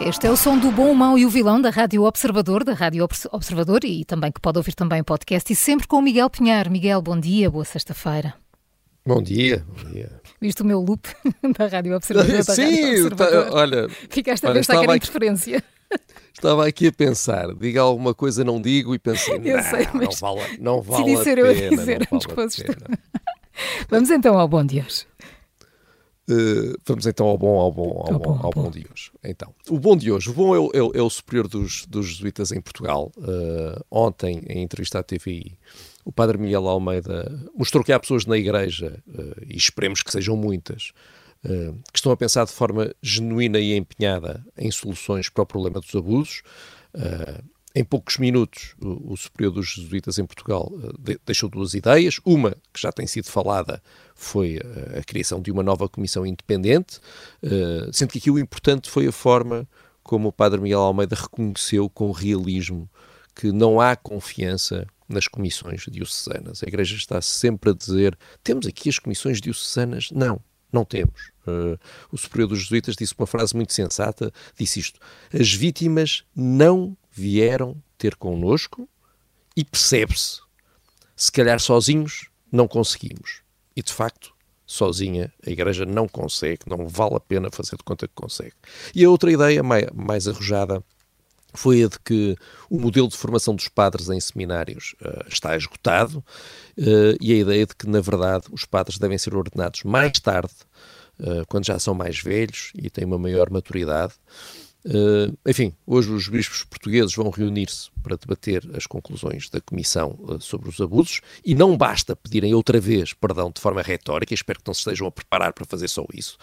Este é o som do bom, o mau e o vilão da Rádio Observador, da Rádio Observador e também que pode ouvir também o podcast e sempre com o Miguel Pinheiro. Miguel, bom dia, boa sexta-feira. Bom dia, bom dia. Viste o meu loop da Rádio Observador? Da Sim, Rádio Observador. Tá, olha. Ficaste a pensar que era interferência. Estava aqui a pensar, diga alguma coisa, não digo, e pensei, Eu não, sei, não mas vale, não vale decidi a ser eu a pena. dizer não antes que fosses tu. pena. Vamos então ao bom de hoje. Uh, vamos então ao bom, ao bom, ao, Ao bom, bom, ao bom. bom de hoje. Então, o bom de hoje, o bom é o, é o- é o superior dos, dos jesuítas em Portugal. Uh, ontem, em entrevista à TVI, o padre Miguel Almeida mostrou que há pessoas na igreja, uh, e esperemos que sejam muitas, uh, que estão a pensar de forma genuína e empenhada em soluções para o problema dos abusos. Em poucos minutos, o, o superior dos jesuítas em Portugal uh, de- deixou duas ideias. Uma, que já tem sido falada, foi uh, a criação de uma nova comissão independente, uh, sendo que aqui o importante foi a forma como o padre Miguel Almeida reconheceu com realismo que não há confiança nas comissões diocesanas. A Igreja está sempre a dizer: temos aqui as comissões diocesanas? Não, não temos. Uh, o superior dos jesuítas disse uma frase muito sensata: disse isto, as vítimas não vieram ter connosco e percebe-se, se calhar sozinhos não conseguimos. E de facto, sozinha a Igreja não consegue, não vale a pena fazer de conta que consegue. E a outra ideia, mai- mais arrojada, foi a de que o modelo de formação dos padres em seminários eh, está esgotado eh, e a ideia de que, na verdade, os padres devem ser ordenados mais tarde, eh, quando já são mais velhos e têm uma maior maturidade. Eh, enfim, hoje os bispos portugueses vão reunir-se para debater as conclusões da Comissão eh, sobre os abusos e não basta pedirem outra vez perdão de forma retórica, espero que não se estejam a preparar para fazer só isso.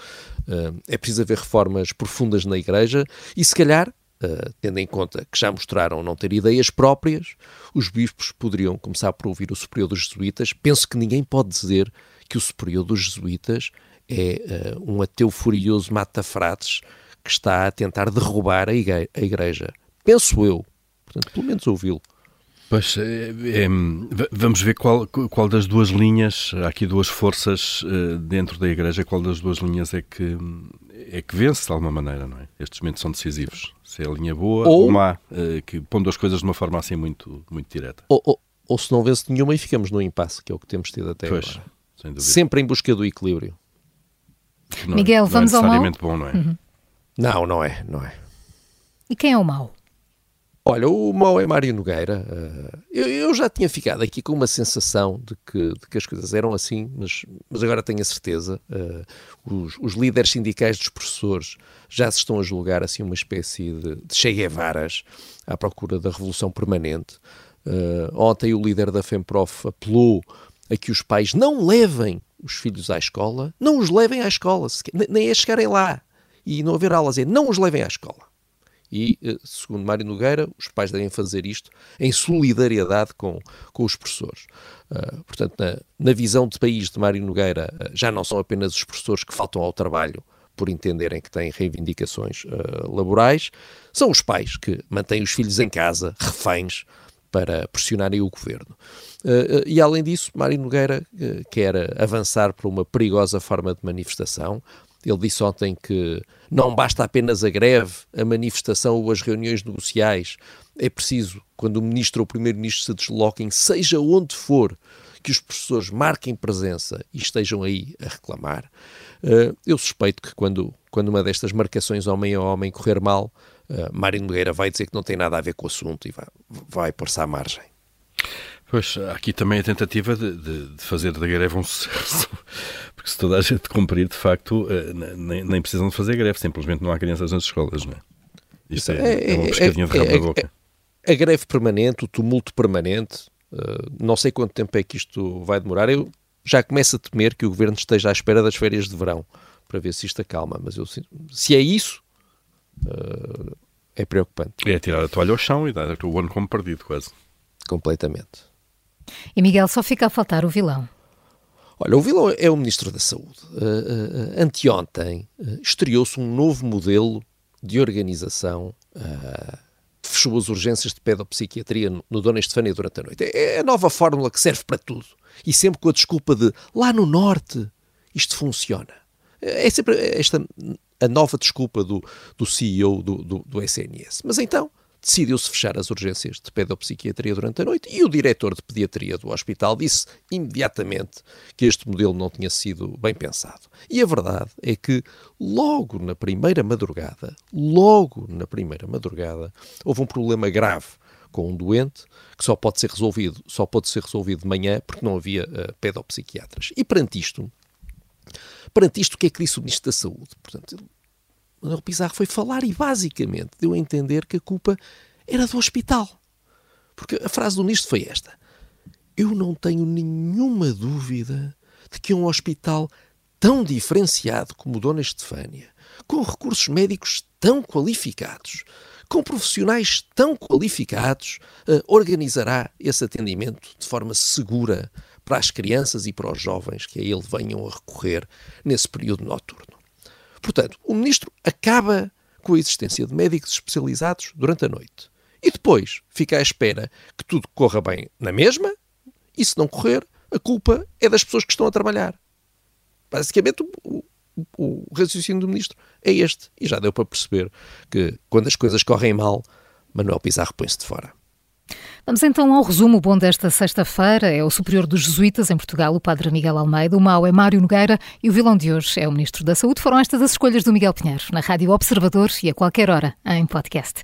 Eh, é preciso haver reformas profundas na Igreja e, se calhar, Uh, tendo em conta que já mostraram não ter ideias próprias, os bispos poderiam começar por ouvir o superior dos jesuítas. Penso que ninguém pode dizer que o superior dos jesuítas é uh, um ateu furioso mata-frates que está a tentar derrubar a, igre- a igreja. Penso eu. Portanto, pelo menos ouvi-lo. Pois, é, é, vamos ver qual, qual das duas linhas, há aqui duas forças eh, dentro da Igreja, qual das duas linhas é que, é que vence de alguma maneira, não é? Estes momentos são decisivos. Se é a linha boa Ou- ou má, eh, que pondo as coisas de uma forma assim muito, muito direta. Ou, ou- ou se não vence nenhuma e ficamos no impasse, que é o que temos tido até Pois, agora. sem dúvida. Sempre em busca do equilíbrio. Não é- Miguel, é vamos ao necessariamente bom, não é? Não, não é, não é. E quem é o mau? Olha, o mau é Mário Nogueira. Eh, eu, eu já tinha ficado aqui com uma sensação de que, de que as coisas eram assim, mas, mas agora tenho a certeza. Eh, os, os líderes sindicais dos professores já se estão a julgar assim uma espécie de, de Che Guevaras à procura da revolução permanente. Eh, ontem o líder da FEMPROF apelou a que os pais não levem os filhos à escola, não os levem à escola, sequer- nem- nem é chegarem lá e não haver aulas, é não os levem à escola. E, eh, segundo Mário Nogueira, os pais devem fazer isto em solidariedade com, com os professores. Ah, portanto, na, na visão de país de Mário Nogueira, ah, já não são apenas os professores que faltam ao trabalho por entenderem que têm reivindicações ah, laborais, são os pais que mantêm os filhos em casa, reféns, para pressionarem o governo. Uh, uh, e além disso, Mário Nogueira uh, quer avançar para uma perigosa forma de manifestação. Ele disse ontem que não basta apenas a greve, a manifestação ou as reuniões negociais. É preciso, quando o ministro ou o primeiro-ministro se desloquem, seja onde for, que os professores marquem presença e estejam aí a reclamar. Uh, eu suspeito que quando, quando uma destas marcações homem a homem correr mal, uh, Mário Nogueira vai dizer que não tem nada a ver com o assunto e vai, vai pôr-se à margem. Pois, há aqui também a tentativa de, de- de fazer da greve um sucesso, porque se toda a gente cumprir, de facto, eh, nem, nem precisam de fazer greve, simplesmente não há crianças nas escolas, não é? Isto é, é uma pescadinha de rabo na boca. a greve permanente, o tumulto permanente, Uh, não sei quanto tempo é que isto vai demorar. Eu já começo a temer que o governo esteja à espera das férias de verão para ver se isto acalma. Mas eu, se é isso, uh, é preocupante. É tirar a toalha ao chão e dar o ano como perdido, quase. Completamente. E Miguel, só fica a faltar o vilão. Olha, o vilão é o Ministro da Saúde. Uh, uh, anteontem uh, estreou-se um novo modelo de organização fechou as urgências de pedopsiquiatria no, no Dona Estefânia durante a noite. É, é a nova fórmula que serve para tudo. E sempre com a desculpa de lá no Norte isto funciona. É, é sempre esta a nova desculpa do, do CEO do, do, do SNS. Mas então, decidiu-se fechar as urgências de pedopsiquiatria durante a noite e o diretor de pediatria do hospital disse imediatamente que este modelo não tinha sido bem pensado. E a verdade é que logo na primeira madrugada, logo na primeira madrugada, houve um problema grave com um doente que só pode ser resolvido, só pode ser resolvido de manhã porque não havia uh, pedopsiquiatras. E perante isto, perante isto, o que é que disse o Ministro da Saúde? Portanto, Manuel Pizarro foi falar e basicamente deu a entender que a culpa era do hospital. Porque a frase do ministro foi esta: Eu não tenho nenhuma dúvida de que um hospital tão diferenciado como o Dona Estefânia, com recursos médicos tão qualificados, com profissionais tão qualificados, uh, organizará esse atendimento de forma segura para as crianças e para os jovens que a ele venham a recorrer nesse período noturno. Portanto, o ministro acaba com a existência de médicos especializados durante a noite. E depois fica à espera que tudo corra bem na mesma, e se não correr, a culpa é das pessoas que estão a trabalhar. Basicamente, o, o, o raciocínio do ministro é este. E já deu para perceber que quando as coisas correm mal, Manuel Pizarro põe-se de fora. Vamos então ao resumo bom desta sexta-feira. É o superior dos jesuítas em Portugal, o padre Miguel Almeida. O mau é Mário Nogueira e o vilão de hoje é o ministro da Saúde. Foram estas as escolhas do Miguel Pinheiro, na Rádio Observador e a qualquer hora em podcast.